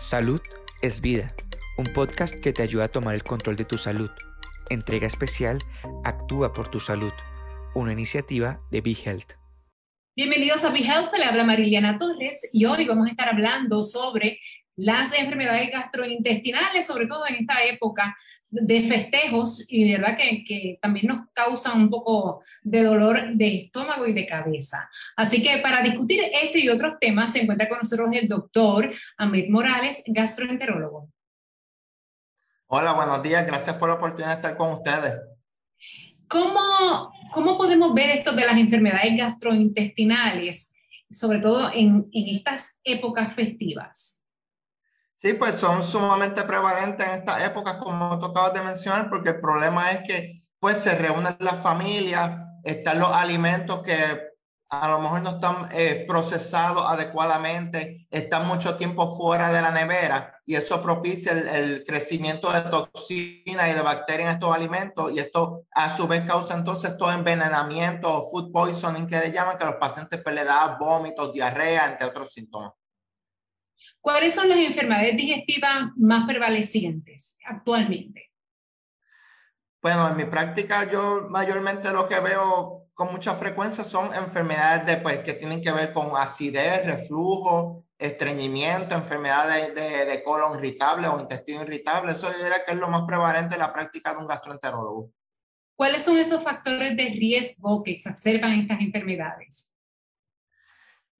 Salud es vida, un podcast que te ayuda a tomar el control de tu salud. Entrega especial Actúa por tu salud, una iniciativa de Be Health. Bienvenidos a Be Health, le habla Mariliana Torres y hoy vamos a estar hablando sobre las enfermedades gastrointestinales, sobre todo en esta época de festejos y de verdad que, que, también nos causan un poco de dolor de estómago y de cabeza. Así que para discutir este y otros temas se encuentra con nosotros el doctor Amit Morales, gastroenterólogo. Hola, buenos días. Gracias por la oportunidad de estar con ustedes. ¿Cómo, cómo podemos ver esto de las enfermedades gastrointestinales, sobre todo en, en estas épocas festivas? Sí, pues son sumamente prevalentes en estas épocas, como tú acabas de mencionar, porque el problema es que pues se reúnen las familias, están los alimentos que a lo mejor no están eh, procesados adecuadamente, están mucho tiempo fuera de la nevera y eso propicia el, crecimiento de toxinas y de bacterias en estos alimentos y esto a su vez causa entonces todo envenenamiento o food poisoning que le llaman, que los pacientes pues, le da vómitos, diarrea, entre otros síntomas. ¿Cuáles son las enfermedades digestivas más prevalecientes actualmente? Bueno, en mi práctica yo mayormente lo que veo con mucha frecuencia son enfermedades de, pues, que tienen que ver con acidez, reflujo, estreñimiento, enfermedades de, de colon irritable o intestino irritable. Eso yo diría que es lo más prevalente en la práctica de un gastroenterólogo. ¿Cuáles son esos factores de riesgo que exacerban estas enfermedades?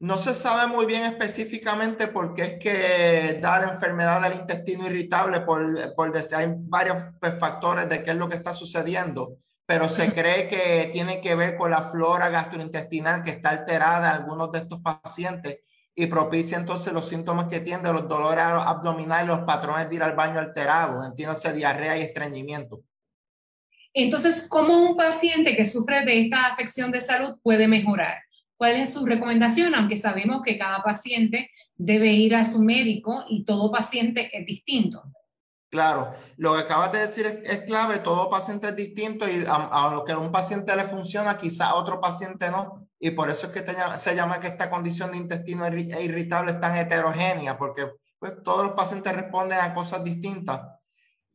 No se sabe muy bien específicamente por qué es que da la enfermedad del intestino irritable, por, por hay varios pues, factores de qué es lo que está sucediendo, pero se cree que tiene que ver con la flora gastrointestinal que está alterada en algunos de estos pacientes y propicia entonces los síntomas que tienen los dolores abdominales, los patrones de ir al baño alterados, entiéndase diarrea y estreñimiento. Entonces, ¿cómo un paciente que sufre de esta afección de salud puede mejorar? ¿Cuál es su recomendación? Aunque sabemos que cada paciente debe ir a su médico y todo paciente es distinto. Claro, lo que acabas de decir es, es clave, todo paciente es distinto y a, a, lo que a un paciente le funciona, quizá a otro paciente no. Y por eso es que te, se llama que esta condición de intestino irritable es tan heterogénea, porque pues, todos los pacientes responden a cosas distintas.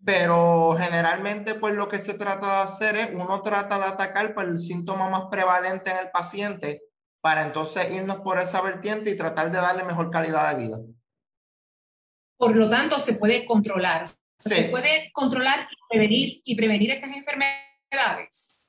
Pero generalmente pues lo que se trata de hacer es, uno trata de atacar pues, el síntoma más prevalente en el paciente para entonces irnos por esa vertiente y tratar de darle mejor calidad de vida. Por lo tanto, se puede controlar. Sí. Se puede controlar y prevenir, y prevenir estas enfermedades.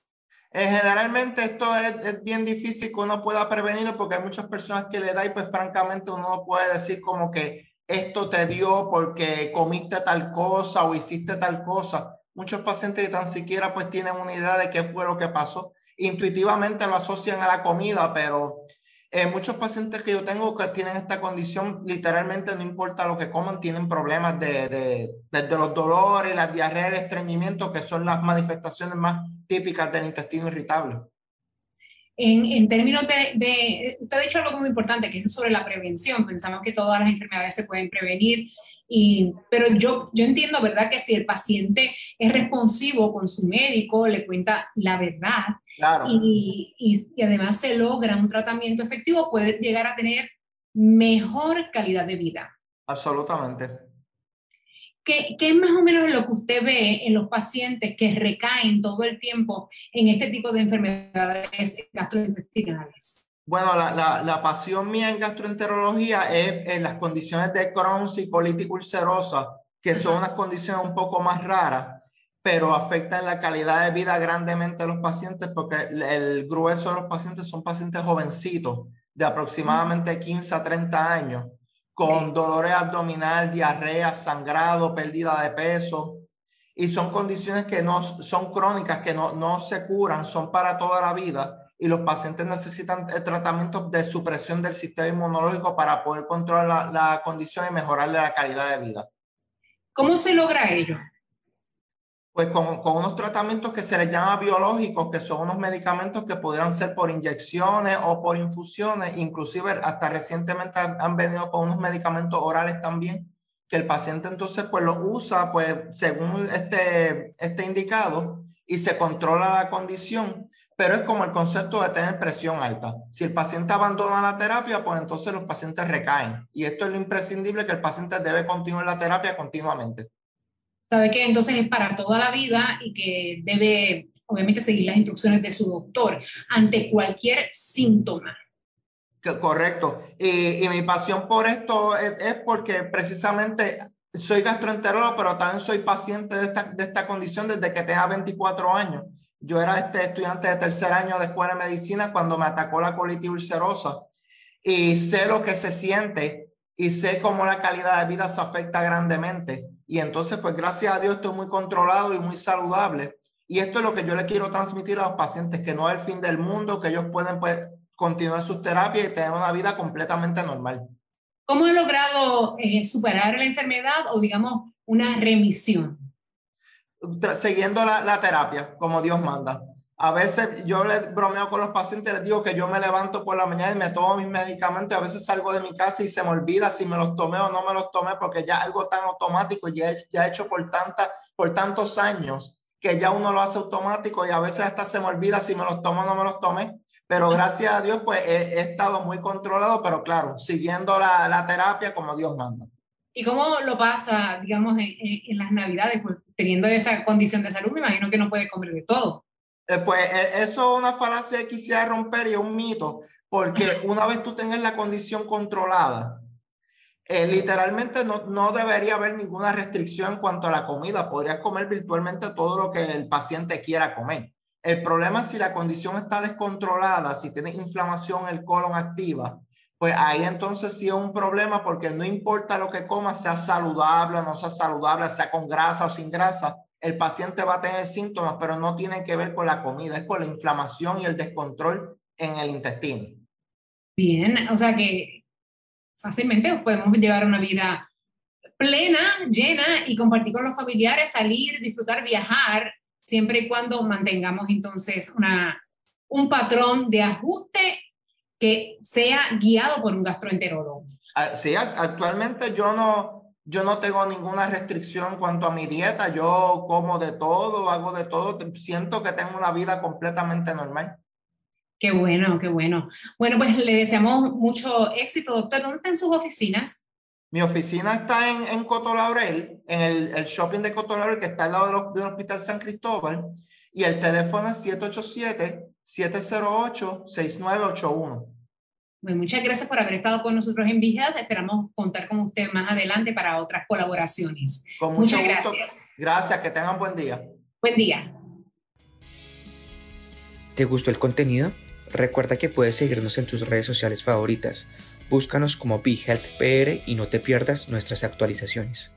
Eh, generalmente esto es, es, bien difícil que uno pueda prevenirlo porque hay muchas personas que le da y pues francamente uno no puede decir como que esto te dio porque comiste tal cosa o hiciste tal cosa. Muchos pacientes tan siquiera pues tienen una idea de qué fue lo que pasó intuitivamente lo asocian a la comida, pero eh, muchos pacientes que yo tengo que tienen esta condición, literalmente no importa lo que coman, tienen problemas de, de, desde los dolores, las diarreas, el estreñimiento, que son las manifestaciones más típicas del intestino irritable. En, en términos de, de, usted ha dicho algo muy importante, que es sobre la prevención. Pensamos que todas las enfermedades se pueden prevenir, y, pero yo, yo entiendo, ¿verdad?, que si el paciente es responsivo con su médico, le cuenta la verdad, Claro. Y, y, y, además se logra un tratamiento efectivo, puede llegar a tener mejor calidad de vida. Absolutamente. ¿Qué, ¿Qué, es más o menos lo que usted ve en los pacientes que recaen todo el tiempo en este tipo de enfermedades gastrointestinales? Bueno, la, la, la pasión mía en gastroenterología es en las condiciones de Crohn's y colitis ulcerosa, que son unas condiciones un poco más raras pero afectan la calidad de vida grandemente a los pacientes porque el grueso de los pacientes son pacientes jovencitos de aproximadamente 15 a 30 años con dolores abdominal, diarrea, sangrado, pérdida de peso y son condiciones que no son crónicas, que no, no se curan, son para toda la vida y los pacientes necesitan tratamientos de supresión del sistema inmunológico para poder controlar la, la condición y mejorarle la calidad de vida. ¿Cómo se logra ello? pues con, con, unos tratamientos que se les llama biológicos, que son unos medicamentos que pudieran ser por inyecciones o por infusiones, inclusive hasta recientemente han, han, venido con unos medicamentos orales también, que el paciente entonces pues lo usa pues según este, este indicado y se controla la condición, pero es como el concepto de tener presión alta. Si el paciente abandona la terapia, pues entonces los pacientes recaen. Y esto es lo imprescindible que el paciente debe continuar la terapia continuamente. Sabe que entonces es para toda la vida y que debe, obviamente, seguir las instrucciones de su doctor ante cualquier síntoma. Correcto. Y, mi pasión por esto es, es porque precisamente soy gastroenterólogo, pero también soy paciente de esta, condición desde que tenía 24 años. Yo era este estudiante de tercer año de escuela de medicina cuando me atacó la colitis ulcerosa y sé lo que se siente y sé cómo la calidad de vida se afecta grandemente. Y entonces, pues gracias a Dios estoy muy controlado y muy saludable. Y esto es lo que yo le quiero transmitir a los pacientes, que no es el fin del mundo, que ellos pueden pues, continuar sus terapias y tener una vida completamente normal. ¿Cómo ha logrado eh, superar la enfermedad o digamos una remisión? Siguiendo la, la, terapia, como Dios manda. A veces yo bromeo con los pacientes, les digo que yo me levanto por la mañana y me tomo mis medicamentos. A veces salgo de mi casa y se me olvida si me los tomé o no me los tomé, porque ya algo tan automático, ya, ya hecho por, tanta, por tantos años, que ya uno lo hace automático y a veces hasta se me olvida si me los tomo o no me los tomé. Pero gracias a Dios, pues he, estado muy controlado, pero claro, siguiendo la, la, terapia como Dios manda. ¿Y cómo lo pasa, digamos, en, en, las Navidades? Pues teniendo esa condición de salud, me imagino que no puede comer de todo. Eh, pues eh, eso es una falacia que quisiera romper y es un mito, porque una vez tú tengas la condición controlada, eh, literalmente no, no, debería haber ninguna restricción en cuanto a la comida. Podrías comer virtualmente todo lo que el paciente quiera comer. El problema es si la condición está descontrolada, si tiene inflamación el colon activa, pues ahí entonces sí es un problema porque no importa lo que coma, sea saludable o no sea saludable, sea con grasa o sin grasa, el paciente va a tener síntomas, pero no tienen que ver con la comida, es con la inflamación y el descontrol en el intestino. Bien, o sea que fácilmente podemos llevar una vida plena, llena y compartir con los familiares, salir, disfrutar, viajar siempre y cuando mantengamos entonces una, un patrón de ajuste que sea guiado por un gastroenterólogo. Ah, sí, actualmente yo no, yo no tengo ninguna restricción en cuanto a mi dieta, yo como de todo, hago de todo, siento que tengo una vida completamente normal. Qué bueno, qué bueno. Bueno, pues le deseamos mucho éxito, doctor. ¿Dónde están sus oficinas? Mi oficina está en, en Cotolaurel, en el, el, shopping de Cotolaurel, que está al lado del, Hospital San Cristóbal, y el teléfono es 787-708-6981. Bueno, muchas gracias por haber estado con nosotros en Health. Esperamos contar con usted más adelante para otras colaboraciones. Con mucho muchas gusto. gracias. Gracias, que tengan buen día. Buen día. ¿Te gustó el contenido? Recuerda que puedes seguirnos en tus redes sociales favoritas Búscanos como BeHealthPR y no te pierdas nuestras actualizaciones.